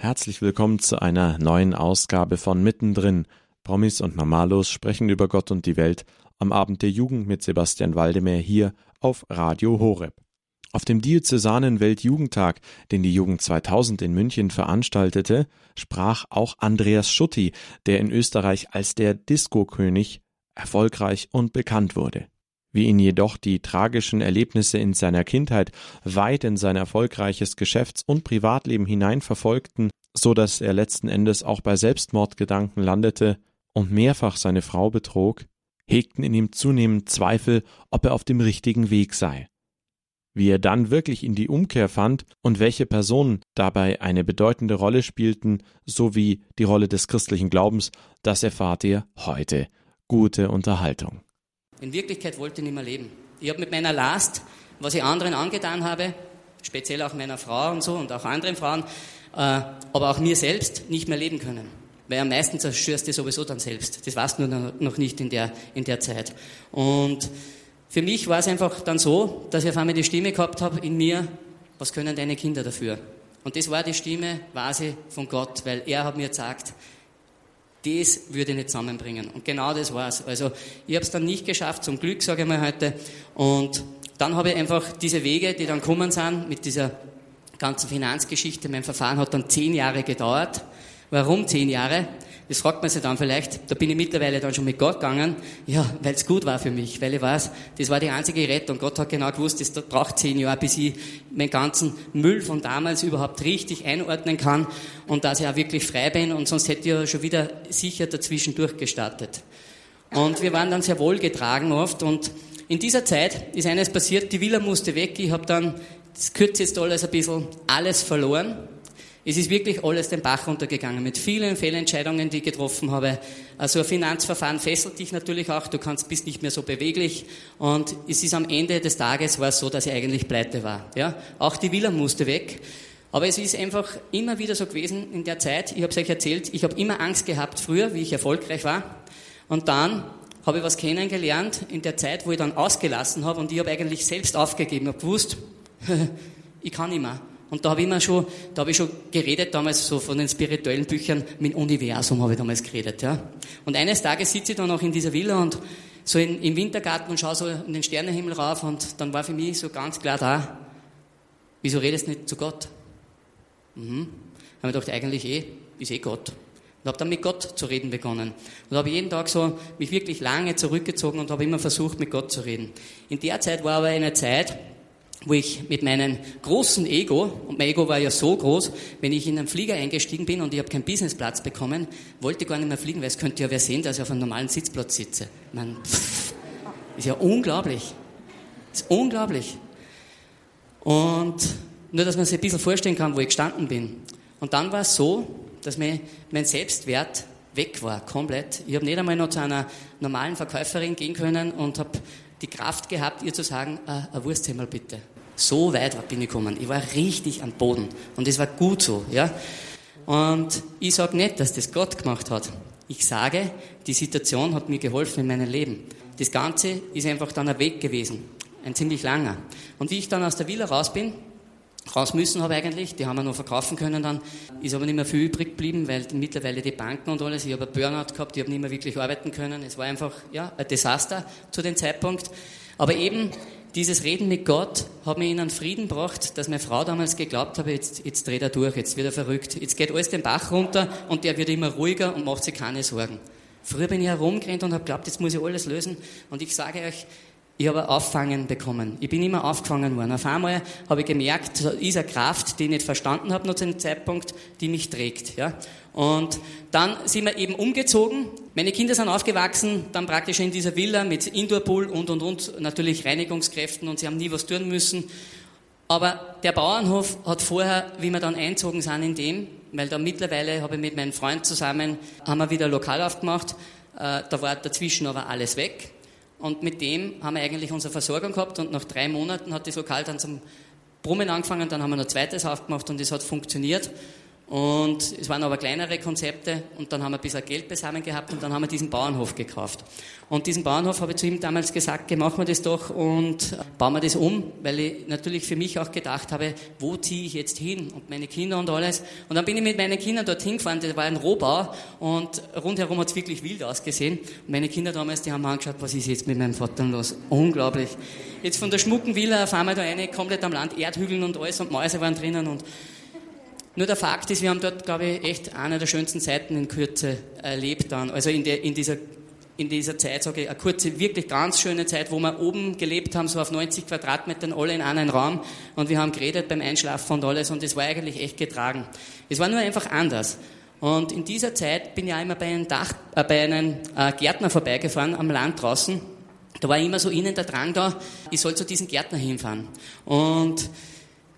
Herzlich willkommen zu einer neuen Ausgabe von Mittendrin. Promis und Normalos sprechen über Gott und die Welt am Abend der Jugend mit Sebastian Waldemar hier auf Radio Horeb. Auf dem Diözesanen Weltjugendtag, den die Jugend 2000 in München veranstaltete, sprach auch Andreas Schutti, der in Österreich als der Disco-König erfolgreich und bekannt wurde. Wie ihn jedoch die tragischen Erlebnisse in seiner Kindheit weit in sein erfolgreiches Geschäfts- und Privatleben hinein verfolgten, so dass er letzten Endes auch bei Selbstmordgedanken landete und mehrfach seine Frau betrog, hegten in ihm zunehmend Zweifel, ob er auf dem richtigen Weg sei. Wie er dann wirklich in die Umkehr fand und welche Personen dabei eine bedeutende Rolle spielten, sowie die Rolle des christlichen Glaubens, das erfahrt ihr heute. Gute Unterhaltung. In Wirklichkeit wollte ich nicht mehr leben. Ich habe mit meiner Last, was ich anderen angetan habe, speziell auch meiner Frau und so und auch anderen Frauen, äh, aber auch mir selbst nicht mehr leben können. Weil am meisten zerstörst du sowieso dann selbst. Das warst du noch nicht in der, in der Zeit. Und für mich war es einfach dann so, dass ich auf einmal die Stimme gehabt habe in mir, was können deine Kinder dafür? Und das war die Stimme quasi von Gott, weil er hat mir gesagt, das würde ich nicht zusammenbringen. Und genau das war's. Also ich habe es dann nicht geschafft, zum Glück, sage ich mal heute. Und dann habe ich einfach diese Wege, die dann kommen sind, mit dieser ganzen Finanzgeschichte. Mein Verfahren hat dann zehn Jahre gedauert. Warum zehn Jahre? Das fragt man sich dann vielleicht. Da bin ich mittlerweile dann schon mit Gott gegangen. Ja, weil es gut war für mich, weil ich weiß, das war die einzige Rettung. Gott hat genau gewusst, das braucht zehn Jahre, bis ich meinen ganzen Müll von damals überhaupt richtig einordnen kann und dass ich auch wirklich frei bin und sonst hätte ich ja schon wieder sicher dazwischen durchgestartet. Und wir waren dann sehr wohl getragen oft und in dieser Zeit ist eines passiert, die Villa musste weg. Ich habe dann, das kürzt jetzt alles ein bisschen, alles verloren es ist wirklich alles den Bach runtergegangen mit vielen Fehlentscheidungen, die ich getroffen habe. Also ein Finanzverfahren fesselt dich natürlich auch, du kannst, bist nicht mehr so beweglich und es ist am Ende des Tages war es so, dass ich eigentlich pleite war. Ja? Auch die Villa musste weg. Aber es ist einfach immer wieder so gewesen in der Zeit, ich habe es euch erzählt, ich habe immer Angst gehabt früher, wie ich erfolgreich war. Und dann habe ich was kennengelernt in der Zeit, wo ich dann ausgelassen habe und ich habe eigentlich selbst aufgegeben, habe gewusst, ich kann nicht mehr. Und da habe ich immer schon, da habe ich schon geredet damals so von den spirituellen Büchern, mit Universum habe ich damals geredet, ja. Und eines Tages sitze ich dann auch in dieser Villa und so in, im Wintergarten und schaue so in den Sternenhimmel rauf und dann war für mich so ganz klar da, wieso redest du nicht zu Gott? Mhm. Habe ich gedacht, eigentlich eh, ist eh Gott. Und habe dann mit Gott zu reden begonnen. Und habe jeden Tag so mich wirklich lange zurückgezogen und habe immer versucht, mit Gott zu reden. In der Zeit war aber eine Zeit, wo ich mit meinem großen Ego, und mein Ego war ja so groß, wenn ich in einen Flieger eingestiegen bin und ich habe keinen Businessplatz bekommen, wollte gar nicht mehr fliegen, weil es könnte ja wer sehen, dass ich auf einem normalen Sitzplatz sitze. Man, pff, ist ja unglaublich. Ist unglaublich. Und nur, dass man sich ein bisschen vorstellen kann, wo ich gestanden bin. Und dann war es so, dass mein, mein Selbstwert weg war, komplett. Ich habe nicht einmal noch zu einer normalen Verkäuferin gehen können und habe die Kraft gehabt, ihr zu sagen, äh, ein Wursthemmel bitte. So weit bin ich gekommen. Ich war richtig am Boden. Und es war gut so, ja. Und ich sage nicht, dass das Gott gemacht hat. Ich sage, die Situation hat mir geholfen in meinem Leben. Das Ganze ist einfach dann ein Weg gewesen. Ein ziemlich langer. Und wie ich dann aus der Villa raus bin, raus müssen habe eigentlich, die haben wir noch verkaufen können dann, ist aber nicht mehr viel übrig geblieben, weil mittlerweile die Banken und alles, ich habe ein Burnout gehabt, ich habe nicht mehr wirklich arbeiten können, es war einfach, ja, ein Desaster zu dem Zeitpunkt. Aber eben, dieses Reden mit Gott hat mir in einen Frieden gebracht, dass meine Frau damals geglaubt habe, jetzt, jetzt dreht er durch, jetzt wird er verrückt, jetzt geht alles den Bach runter und der wird immer ruhiger und macht sich keine Sorgen. Früher bin ich herumgerannt und habe geglaubt, jetzt muss ich alles lösen. Und ich sage euch, ich habe Auffangen bekommen. Ich bin immer aufgefangen worden. Auf einmal habe ich gemerkt, da ist eine Kraft, die ich nicht verstanden habe noch zu dem Zeitpunkt, die mich trägt. Ja? Und dann sind wir eben umgezogen. Meine Kinder sind aufgewachsen, dann praktisch in dieser Villa mit Indoorpool und, und, und, natürlich Reinigungskräften und sie haben nie was tun müssen. Aber der Bauernhof hat vorher, wie wir dann einzogen sind in dem, weil da mittlerweile habe ich mit meinem Freund zusammen, haben wir wieder ein Lokal aufgemacht, äh, da war dazwischen aber alles weg. Und mit dem haben wir eigentlich unsere Versorgung gehabt und nach drei Monaten hat das Lokal dann zum Brummen angefangen, dann haben wir noch ein zweites aufgemacht und es hat funktioniert. Und es waren aber kleinere Konzepte und dann haben wir ein bisschen Geld beisammen gehabt und dann haben wir diesen Bauernhof gekauft. Und diesen Bauernhof habe ich zu ihm damals gesagt, machen wir das doch und bauen wir das um, weil ich natürlich für mich auch gedacht habe, wo ziehe ich jetzt hin und meine Kinder und alles. Und dann bin ich mit meinen Kindern dorthin gefahren, das war ein Rohbau und rundherum hat es wirklich wild ausgesehen. Und meine Kinder damals, die haben angeschaut, was ist jetzt mit meinem Vater los? Unglaublich. Jetzt von der schmucken Villa fahren wir da eine, komplett am Land, Erdhügeln und alles und Mäuse waren drinnen und nur der Fakt ist, wir haben dort, glaube ich, echt eine der schönsten Zeiten in Kürze erlebt dann. Also in, der, in, dieser, in dieser Zeit, sage ich, eine kurze, wirklich ganz schöne Zeit, wo wir oben gelebt haben, so auf 90 Quadratmetern, alle in einem Raum. Und wir haben geredet beim Einschlafen und alles. Und es war eigentlich echt getragen. Es war nur einfach anders. Und in dieser Zeit bin ich auch immer bei einem, Dach, äh, bei einem äh, Gärtner vorbeigefahren am Land draußen. Da war immer so innen der Drang da, ich soll zu diesem Gärtner hinfahren. Und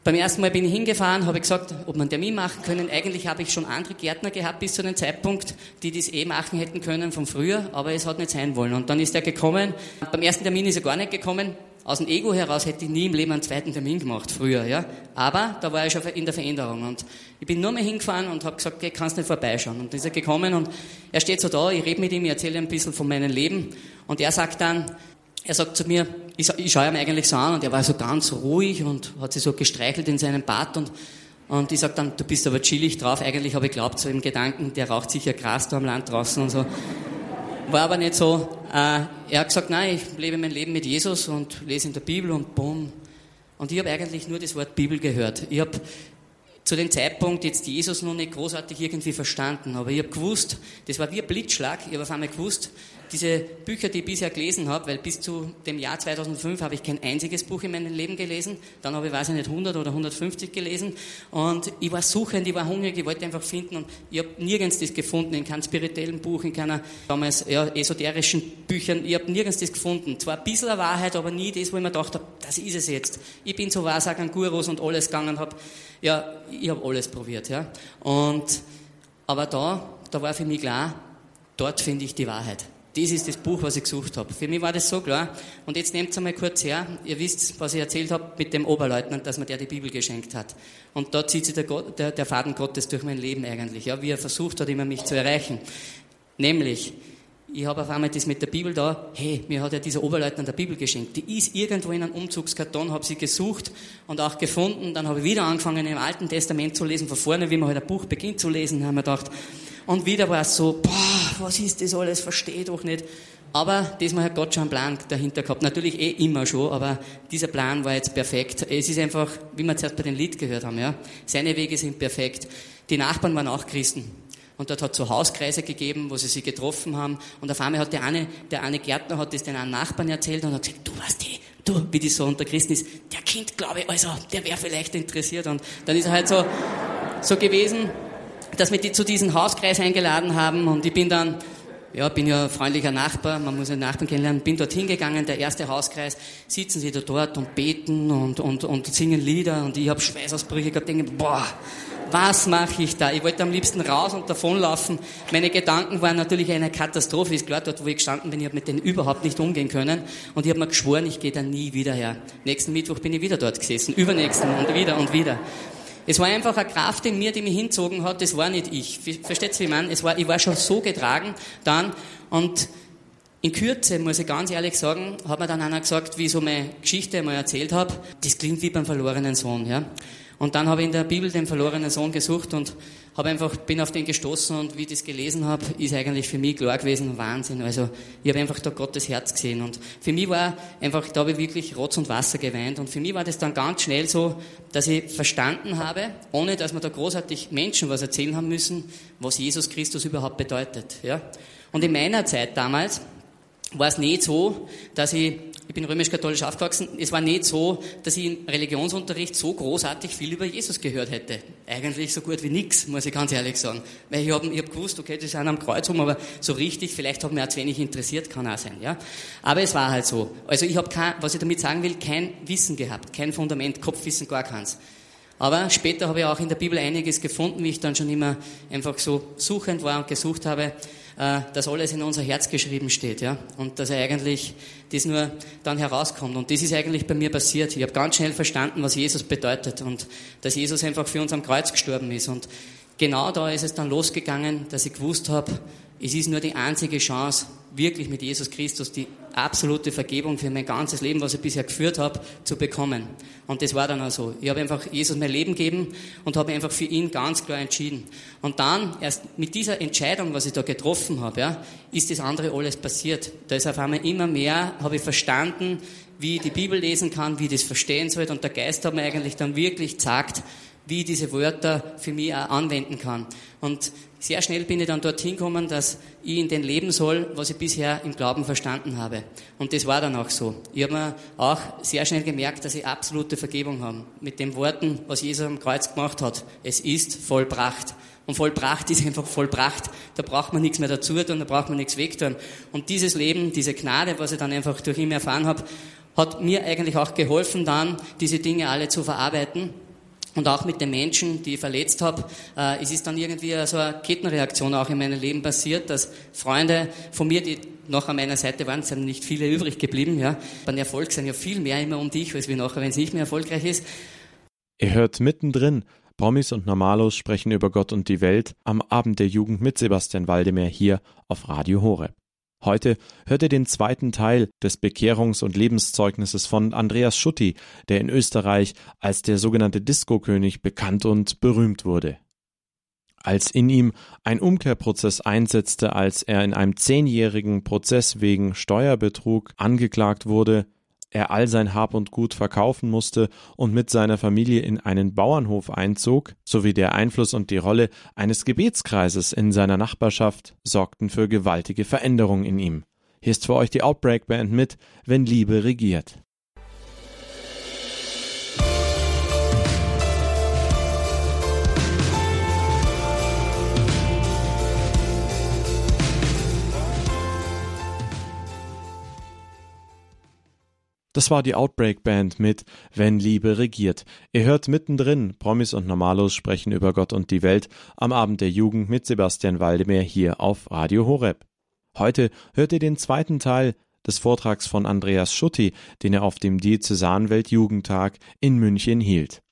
beim ersten Mal bin ich hingefahren, habe gesagt, ob wir einen Termin machen können. Eigentlich habe ich schon andere Gärtner gehabt bis zu dem Zeitpunkt, die das eh machen hätten können von früher, aber es hat nicht sein wollen. Und dann ist er gekommen. Beim ersten Termin ist er gar nicht gekommen. Aus dem Ego heraus hätte ich nie im Leben einen zweiten Termin gemacht, früher, ja. Aber da war ich schon in der Veränderung. Und ich bin nur mehr hingefahren und habe gesagt, okay, kannst nicht vorbeischauen. Und dann ist er gekommen und er steht so da, ich rede mit ihm, ich erzähle ihm ein bisschen von meinem Leben. Und er sagt dann, er sagt zu mir, ich, ich schaue ihm eigentlich so an und er war so ganz ruhig und hat sich so gestreichelt in seinem Bart und, und ich sage dann, du bist aber chillig drauf. Eigentlich habe ich geglaubt, so im Gedanken, der raucht sicher Gras da am Land draußen und so. War aber nicht so. Äh, er hat gesagt, nein, ich lebe mein Leben mit Jesus und lese in der Bibel und bumm. Und ich habe eigentlich nur das Wort Bibel gehört. Ich habe zu dem Zeitpunkt jetzt Jesus noch nicht großartig irgendwie verstanden, aber ich habe gewusst, das war wie ein Blitzschlag, ich habe auf einmal gewusst, diese Bücher, die ich bisher gelesen habe, weil bis zu dem Jahr 2005 habe ich kein einziges Buch in meinem Leben gelesen, dann habe ich, weiß ich nicht, 100 oder 150 gelesen und ich war suchend, ich war hungrig, ich wollte einfach finden und ich habe nirgends das gefunden, in keinem spirituellen Buch, in keiner damals ja, esoterischen Büchern, ich habe nirgends das gefunden. Zwar ein bisschen Wahrheit, aber nie das, wo ich mir gedacht habe, das ist es jetzt. Ich bin zu Wahrsagern, Gurus und alles gegangen, habe, ja, ich habe alles probiert, ja. Und, aber da, da war für mich klar, dort finde ich die Wahrheit. Das ist das Buch, was ich gesucht habe. Für mich war das so klar. Und jetzt nehmt es einmal kurz her. Ihr wisst, was ich erzählt habe mit dem Oberleutnant, dass mir der die Bibel geschenkt hat. Und da zieht sich der, Gott, der, der Faden Gottes durch mein Leben eigentlich, ja, wie er versucht hat, immer mich zu erreichen. Nämlich, ich habe auf einmal das mit der Bibel da, hey, mir hat ja dieser Oberleutnant der Bibel geschenkt. Die ist irgendwo in einem Umzugskarton, habe sie gesucht und auch gefunden. Dann habe ich wieder angefangen, im Alten Testament zu lesen, von vorne, wie man halt ein Buch beginnt zu lesen, haben wir gedacht, und wieder war es so, boah, was ist das alles, verstehe doch nicht. Aber diesmal hat Gott schon einen Plan dahinter gehabt. Natürlich eh immer schon, aber dieser Plan war jetzt perfekt. Es ist einfach, wie wir zuerst bei den Lied gehört haben, ja. Seine Wege sind perfekt. Die Nachbarn waren auch Christen. Und dort hat es so Hauskreise gegeben, wo sie sich getroffen haben. Und auf einmal hat der eine, der eine Gärtner hat das den einen Nachbarn erzählt und hat gesagt, du weißt die, du, wie die so unter Christen ist, der Kind, glaube ich, also, der wäre vielleicht interessiert. Und dann ist er halt so, so gewesen, dass wir die zu diesem Hauskreis eingeladen haben und ich bin dann, ja, bin ja freundlicher Nachbar, man muss ja Nachbarn kennenlernen, bin dort hingegangen, der erste Hauskreis, sitzen sie da dort und beten und, und, und singen Lieder und ich habe Schweißausbrüche gehabt, denke, boah, was mache ich da? Ich wollte am liebsten raus und davonlaufen. Meine Gedanken waren natürlich eine Katastrophe. Ist klar, dort wo ich gestanden bin, ich habe mit denen überhaupt nicht umgehen können. Und ich habe mir geschworen, ich gehe da nie wieder her. Nächsten Mittwoch bin ich wieder dort gesessen, übernächsten und wieder und wieder. Es war einfach eine Kraft in mir, die mich hinzogen hat, das war nicht ich. Versteht ihr, wie meine? Es war, ich war schon so getragen dann und in Kürze, muss ich ganz ehrlich sagen, hat mir dann einer gesagt, wie ich so meine Geschichte einmal erzählt habe, das klingt wie beim verlorenen Sohn. Ja? Und dann habe ich in der Bibel den verlorenen Sohn gesucht und habe einfach, bin auf den gestoßen und wie ich das gelesen habe, ist eigentlich für mich klar gewesen, Wahnsinn. Also ich habe einfach da Gottes Herz gesehen und für mich war einfach, da habe ich wirklich Rotz und Wasser geweint und für mich war das dann ganz schnell so, dass ich verstanden habe, ohne dass mir da großartig Menschen was erzählen haben müssen, was Jesus Christus überhaupt bedeutet. Ja? Und in meiner Zeit damals war es nicht so, dass ich ich bin römisch-katholisch aufgewachsen, es war nicht so, dass ich im Religionsunterricht so großartig viel über Jesus gehört hätte. Eigentlich so gut wie nichts, muss ich ganz ehrlich sagen. Weil ich habe ich hab gewusst, okay, ist einer am Kreuz rum, aber so richtig, vielleicht hat mich auch zu wenig interessiert, kann auch sein. Ja? Aber es war halt so. Also ich habe kein, was ich damit sagen will, kein Wissen gehabt, kein Fundament, Kopfwissen, gar keins. Aber später habe ich auch in der Bibel einiges gefunden, wie ich dann schon immer einfach so suchend war und gesucht habe, dass alles in unser Herz geschrieben steht, ja, und dass er eigentlich das nur dann herauskommt. Und das ist eigentlich bei mir passiert. Ich habe ganz schnell verstanden, was Jesus bedeutet und dass Jesus einfach für uns am Kreuz gestorben ist. Und genau da ist es dann losgegangen, dass ich gewusst habe, es ist nur die einzige Chance, wirklich mit Jesus Christus die absolute Vergebung für mein ganzes Leben, was ich bisher geführt habe, zu bekommen. Und das war dann auch so. Ich habe einfach Jesus mein Leben gegeben und habe einfach für ihn ganz klar entschieden. Und dann, erst mit dieser Entscheidung, was ich da getroffen habe, ja, ist das andere alles passiert. Da ist auf einmal immer mehr, habe ich verstanden, wie ich die Bibel lesen kann, wie ich das verstehen soll. Und der Geist hat mir eigentlich dann wirklich gesagt, wie ich diese Wörter für mich auch anwenden kann. Und sehr schnell bin ich dann dorthin gekommen, dass ich in den leben soll, was ich bisher im Glauben verstanden habe. Und das war dann auch so. Ich habe mir auch sehr schnell gemerkt, dass ich absolute Vergebung habe. Mit den Worten, was Jesus am Kreuz gemacht hat. Es ist vollbracht. Und vollbracht ist einfach vollbracht. Da braucht man nichts mehr dazu tun, da braucht man nichts wegtun. Und dieses Leben, diese Gnade, was ich dann einfach durch ihn erfahren habe, hat mir eigentlich auch geholfen, dann diese Dinge alle zu verarbeiten und auch mit den Menschen, die ich verletzt habe. Äh, es ist dann irgendwie so eine Kettenreaktion auch in meinem Leben passiert, dass Freunde von mir, die noch an meiner Seite waren, sind nicht viele übrig geblieben. Ja. Beim Erfolg sind ja viel mehr immer um dich, als wir nachher, wenn es nicht mehr erfolgreich ist. Ihr hört mittendrin, Promis und Normalos sprechen über Gott und die Welt am Abend der Jugend mit Sebastian Waldemar hier auf Radio Horeb. Heute hört ihr den zweiten Teil des Bekehrungs- und Lebenszeugnisses von Andreas Schutti, der in Österreich als der sogenannte Disco-König bekannt und berühmt wurde. Als in ihm ein Umkehrprozess einsetzte, als er in einem zehnjährigen Prozess wegen Steuerbetrug angeklagt wurde, er all sein Hab und Gut verkaufen musste und mit seiner Familie in einen Bauernhof einzog, sowie der Einfluss und die Rolle eines Gebetskreises in seiner Nachbarschaft sorgten für gewaltige Veränderungen in ihm. Hier ist für euch die Outbreak Band mit Wenn Liebe regiert. Das war die Outbreak Band mit Wenn Liebe regiert. Ihr hört mittendrin, Promis und Normalos sprechen über Gott und die Welt am Abend der Jugend mit Sebastian Waldemar hier auf Radio Horeb. Heute hört ihr den zweiten Teil des Vortrags von Andreas Schutti, den er auf dem Diözesanweltjugendtag in München hielt.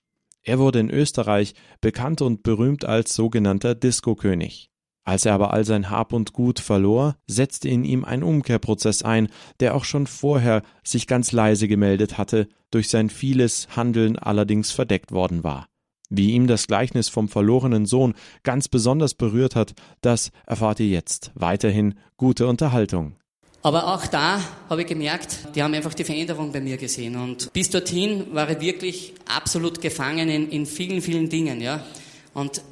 Er wurde in Österreich bekannt und berühmt als sogenannter Disco-König. Als er aber all sein Hab und Gut verlor, setzte in ihm ein Umkehrprozess ein, der auch schon vorher sich ganz leise gemeldet hatte, durch sein vieles Handeln allerdings verdeckt worden war. Wie ihm das Gleichnis vom verlorenen Sohn ganz besonders berührt hat, das erfahrt ihr jetzt. Weiterhin gute Unterhaltung. Aber auch da habe ich gemerkt, die haben einfach die Veränderung bei mir gesehen. Und bis dorthin war ich wirklich absolut gefangen in, in vielen, vielen Dingen, ja. Und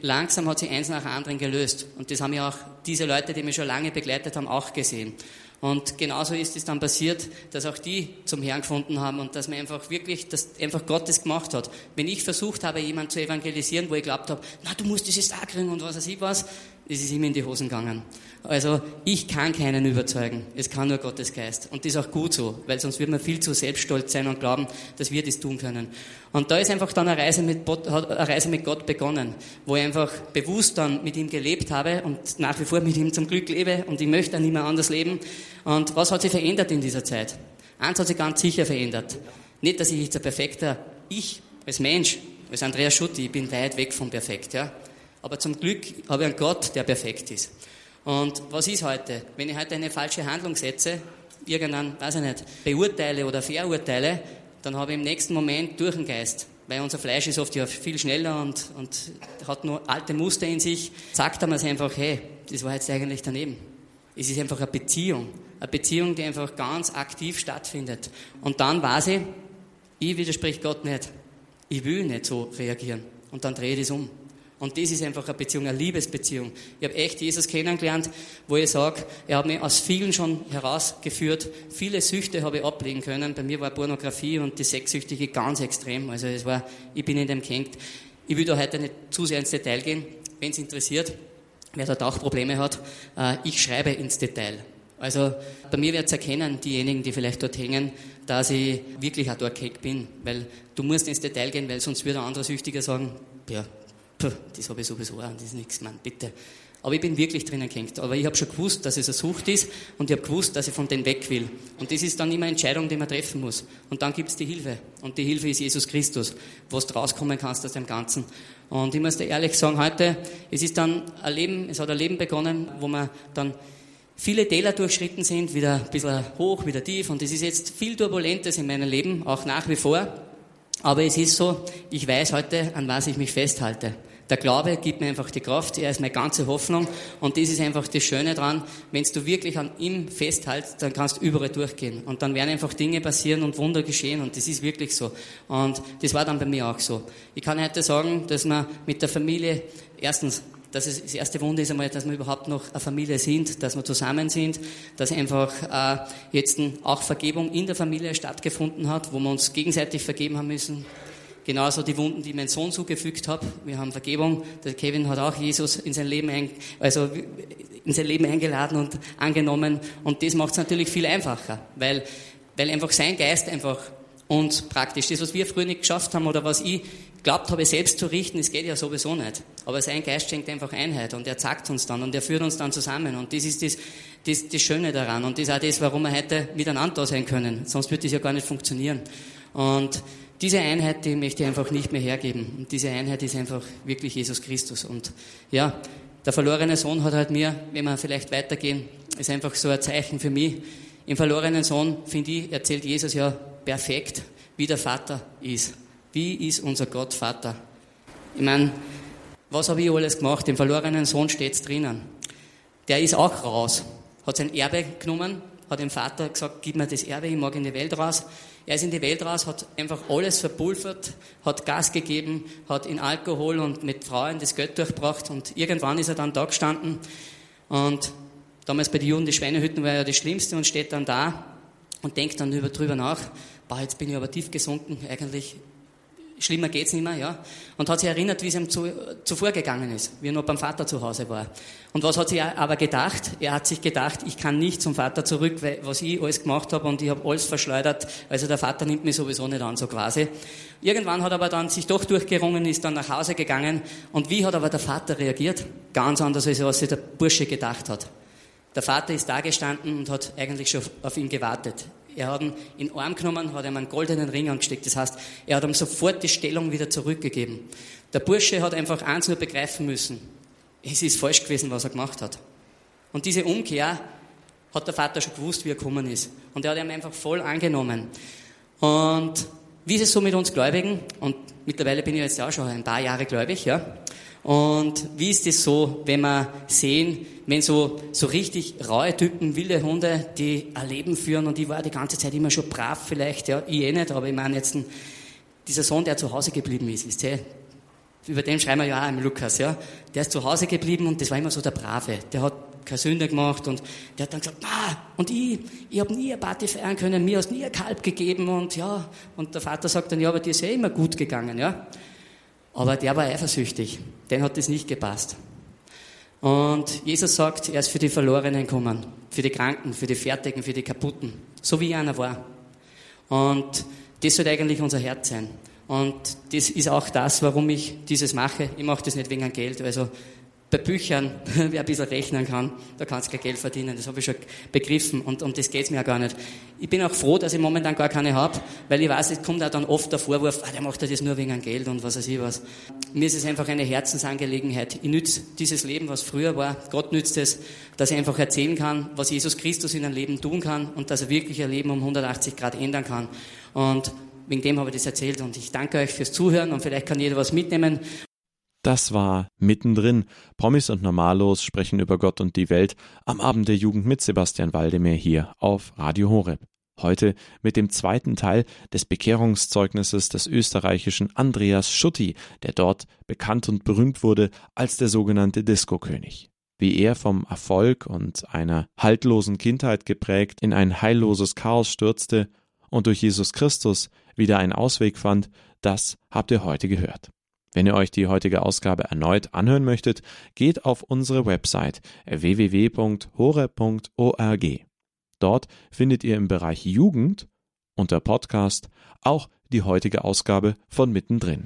langsam hat sich eins nach dem anderen gelöst. Und das haben ja auch diese Leute, die mich schon lange begleitet haben, auch gesehen. Und genauso ist es dann passiert, dass auch die zum Herrn gefunden haben und dass man einfach wirklich, dass einfach Gottes gemacht hat. Wenn ich versucht habe, jemanden zu evangelisieren, wo ich glaubt habe, na, du musst dieses auch kriegen und was weiß ich was, ist es ihm in die Hosen gegangen. Also ich kann keinen überzeugen. Es kann nur Gottes Geist. Und das ist auch gut so, weil sonst würde man viel zu selbststolz sein und glauben, dass wir das tun können. Und da ist einfach dann eine Reise mit, eine Reise mit Gott begonnen, wo ich einfach bewusst dann mit ihm gelebt habe und nach wie vor mit ihm zum Glück lebe und ich möchte dann mehr anders leben. Und was hat sich verändert in dieser Zeit? Eins hat sich ganz sicher verändert. Nicht, dass ich jetzt ein perfekter, ich als Mensch, als Andreas Schutti, ich bin weit weg von perfekt, ja. Aber zum Glück habe ich einen Gott, der perfekt ist. Und was ist heute? Wenn ich heute eine falsche Handlung setze, irgendwann, weiß ich nicht, beurteile oder verurteile, dann habe ich im nächsten Moment durch den Geist. Weil unser Fleisch ist oft ja viel schneller und, und hat nur alte Muster in sich. Sagt er mir einfach, hey, das war jetzt eigentlich daneben. Es ist einfach eine Beziehung. Eine Beziehung, die einfach ganz aktiv stattfindet. Und dann weiß ich, ich widerspreche Gott nicht. Ich will nicht so reagieren. Und dann drehe ich das um. Und das ist einfach eine Beziehung, eine Liebesbeziehung. Ich habe echt Jesus kennengelernt, wo ich sage, er hat mich aus vielen schon herausgeführt. Viele Süchte habe ich ablegen können. Bei mir war Pornografie und die Sexsüchtige ganz extrem. Also es war, ich bin in dem gehängt. Ich will da heute nicht zu sehr ins Detail gehen. Wenn es interessiert, wer dort auch Probleme hat, äh, ich schreibe ins Detail. Also bei mir wird es erkennen, diejenigen, die vielleicht dort hängen, dass ich wirklich auch dort bin. Weil du musst ins Detail gehen, weil sonst würde ein anderer Süchtiger sagen, ja, pff, das habe ich sowieso auch, das ist nichts, Mann, bitte. Aber ich bin wirklich drinnen gehängt. Aber ich habe schon gewusst, dass es eine Sucht ist und ich habe gewusst, dass ich von denen weg will. Und das ist dann immer eine Entscheidung, die man treffen muss. Und dann gibt es die Hilfe. Und die Hilfe ist Jesus Christus, wo du rauskommen kannst aus dem Ganzen. Und ich muss dir ehrlich sagen, heute, es ist dann ein Leben, es hat ein Leben begonnen, wo man dann viele Täler durchschritten sind, wieder ein bisschen hoch, wieder tief. Und es ist jetzt viel Turbulentes in meinem Leben, auch nach wie vor. Aber es ist so, ich weiß heute, an was ich mich festhalte. Der Glaube gibt mir einfach die Kraft, er ist meine ganze Hoffnung und das ist einfach das Schöne dran, wenn du wirklich an ihm festhältst, dann kannst du überall durchgehen und dann werden einfach Dinge passieren und Wunder geschehen und das ist wirklich so. Und das war dann bei mir auch so. Ich kann heute sagen, dass man mit der Familie erstens dass es, das erste Wunder ist einmal, dass wir überhaupt noch eine Familie sind, dass wir zusammen sind, dass einfach äh, jetzt auch Vergebung in der Familie stattgefunden hat, wo wir uns gegenseitig vergeben haben müssen. Genauso die Wunden, die mein Sohn zugefügt hat. Wir haben Vergebung. Der Kevin hat auch Jesus in sein Leben, ein, also in sein Leben eingeladen und angenommen. Und das macht es natürlich viel einfacher, weil, weil einfach sein Geist einfach uns praktisch, das, was wir früher nicht geschafft haben oder was ich glaubt habe, selbst zu richten, das geht ja sowieso nicht. Aber sein Geist schenkt einfach Einheit und er zeigt uns dann und er führt uns dann zusammen. Und das ist das, das, das Schöne daran. Und das ist auch das, warum wir heute miteinander da sein können. Sonst würde das ja gar nicht funktionieren. Und diese Einheit, die möchte ich einfach nicht mehr hergeben. Und diese Einheit ist einfach wirklich Jesus Christus. Und ja, der verlorene Sohn hat halt mir, wenn wir vielleicht weitergehen, ist einfach so ein Zeichen für mich. Im verlorenen Sohn, finde ich, erzählt Jesus ja perfekt, wie der Vater ist. Wie ist unser Gott Vater? Ich meine, was habe ich alles gemacht? Im verlorenen Sohn steht es drinnen. Der ist auch raus, hat sein Erbe genommen, hat dem Vater gesagt, gib mir das Erbe, ich mag in die Welt raus. Er ist in die Welt raus, hat einfach alles verpulvert, hat Gas gegeben, hat in Alkohol und mit Frauen das Geld durchgebracht und irgendwann ist er dann da gestanden. Und damals bei den Juden die Schweinehütten war ja das Schlimmste und steht dann da und denkt dann drüber nach, boah, jetzt bin ich aber tief gesunken, eigentlich schlimmer geht's nicht mehr, ja. Und hat sich erinnert, wie es ihm zu, zuvor gegangen ist, wie er noch beim Vater zu Hause war. Und was hat sich aber gedacht? Er hat sich gedacht, ich kann nicht zum Vater zurück, weil, was ich alles gemacht habe und ich habe alles verschleudert, also der Vater nimmt mich sowieso nicht an, so quasi. Irgendwann hat er aber dann sich doch durchgerungen, ist dann nach Hause gegangen und wie hat aber der Vater reagiert? Ganz anders, als was sich der Bursche gedacht hat. Der Vater ist da gestanden und hat eigentlich schon auf ihn gewartet. Er hat ihn in den Arm genommen, hat ihm einen goldenen Ring angesteckt. Das heißt, er hat ihm sofort die Stellung wieder zurückgegeben. Der Bursche hat einfach eins nur begreifen müssen. Es ist falsch gewesen, was er gemacht hat. Und diese Umkehr hat der Vater schon gewusst, wie er gekommen ist. Und er hat ihn einfach voll angenommen. Und wie ist es so mit uns Gläubigen? Und mittlerweile bin ich jetzt auch schon ein paar Jahre gläubig, ja. Und wie ist es so, wenn wir sehen, wenn so, so richtig raue Typen, wilde Hunde, die ein Leben führen und ich war die ganze Zeit immer schon brav vielleicht, ja, ich eh nicht, aber ich meine jetzt dieser Sohn, der zu Hause geblieben ist, wisst ihr, über den schreiben wir ja auch im Lukas, ja, der ist zu Hause geblieben und das war immer so der Brave, der hat keine Sünde gemacht und der hat dann gesagt, ah, und ich, ich habe nie eine Party feiern können, mir hast nie ein Kalb gegeben und ja, und der Vater sagt dann, ja, aber dir ist ja immer gut gegangen, ja. Aber der war eifersüchtig. Den hat das nicht gepasst. Und Jesus sagt, er ist für die Verlorenen gekommen. Für die Kranken, für die Fertigen, für die Kaputten. So wie einer war. Und das sollte eigentlich unser Herz sein. Und das ist auch das, warum ich dieses mache. Ich mache das nicht wegen Geld. Also bei Büchern, wer ein bisschen rechnen kann, da kannst du kein Geld verdienen. Das habe ich schon begriffen und um das geht's mir ja gar nicht. Ich bin auch froh, dass ich momentan gar keine habe, weil ich weiß, es kommt auch dann oft der Vorwurf, ah, der macht das nur wegen Geld und was weiß ich was. Mir ist es einfach eine Herzensangelegenheit. Ich nütze dieses Leben, was früher war. Gott nützt es, dass ich einfach erzählen kann, was Jesus Christus in einem Leben tun kann und dass er wirklich ein Leben um 180 Grad ändern kann. Und wegen dem habe ich das erzählt und ich danke euch fürs Zuhören und vielleicht kann jeder was mitnehmen. Das war mittendrin. Promis und Normalos sprechen über Gott und die Welt am Abend der Jugend mit Sebastian Waldemar hier auf Radio Horeb. Heute mit dem zweiten Teil des Bekehrungszeugnisses des österreichischen Andreas Schutti, der dort bekannt und berühmt wurde als der sogenannte Disco-König. Wie er vom Erfolg und einer haltlosen Kindheit geprägt in ein heilloses Chaos stürzte und durch Jesus Christus wieder einen Ausweg fand, das habt ihr heute gehört. Wenn ihr euch die heutige Ausgabe erneut anhören möchtet, geht auf unsere Website www.hore.org. Dort findet ihr im Bereich Jugend unter Podcast auch die heutige Ausgabe von Mittendrin.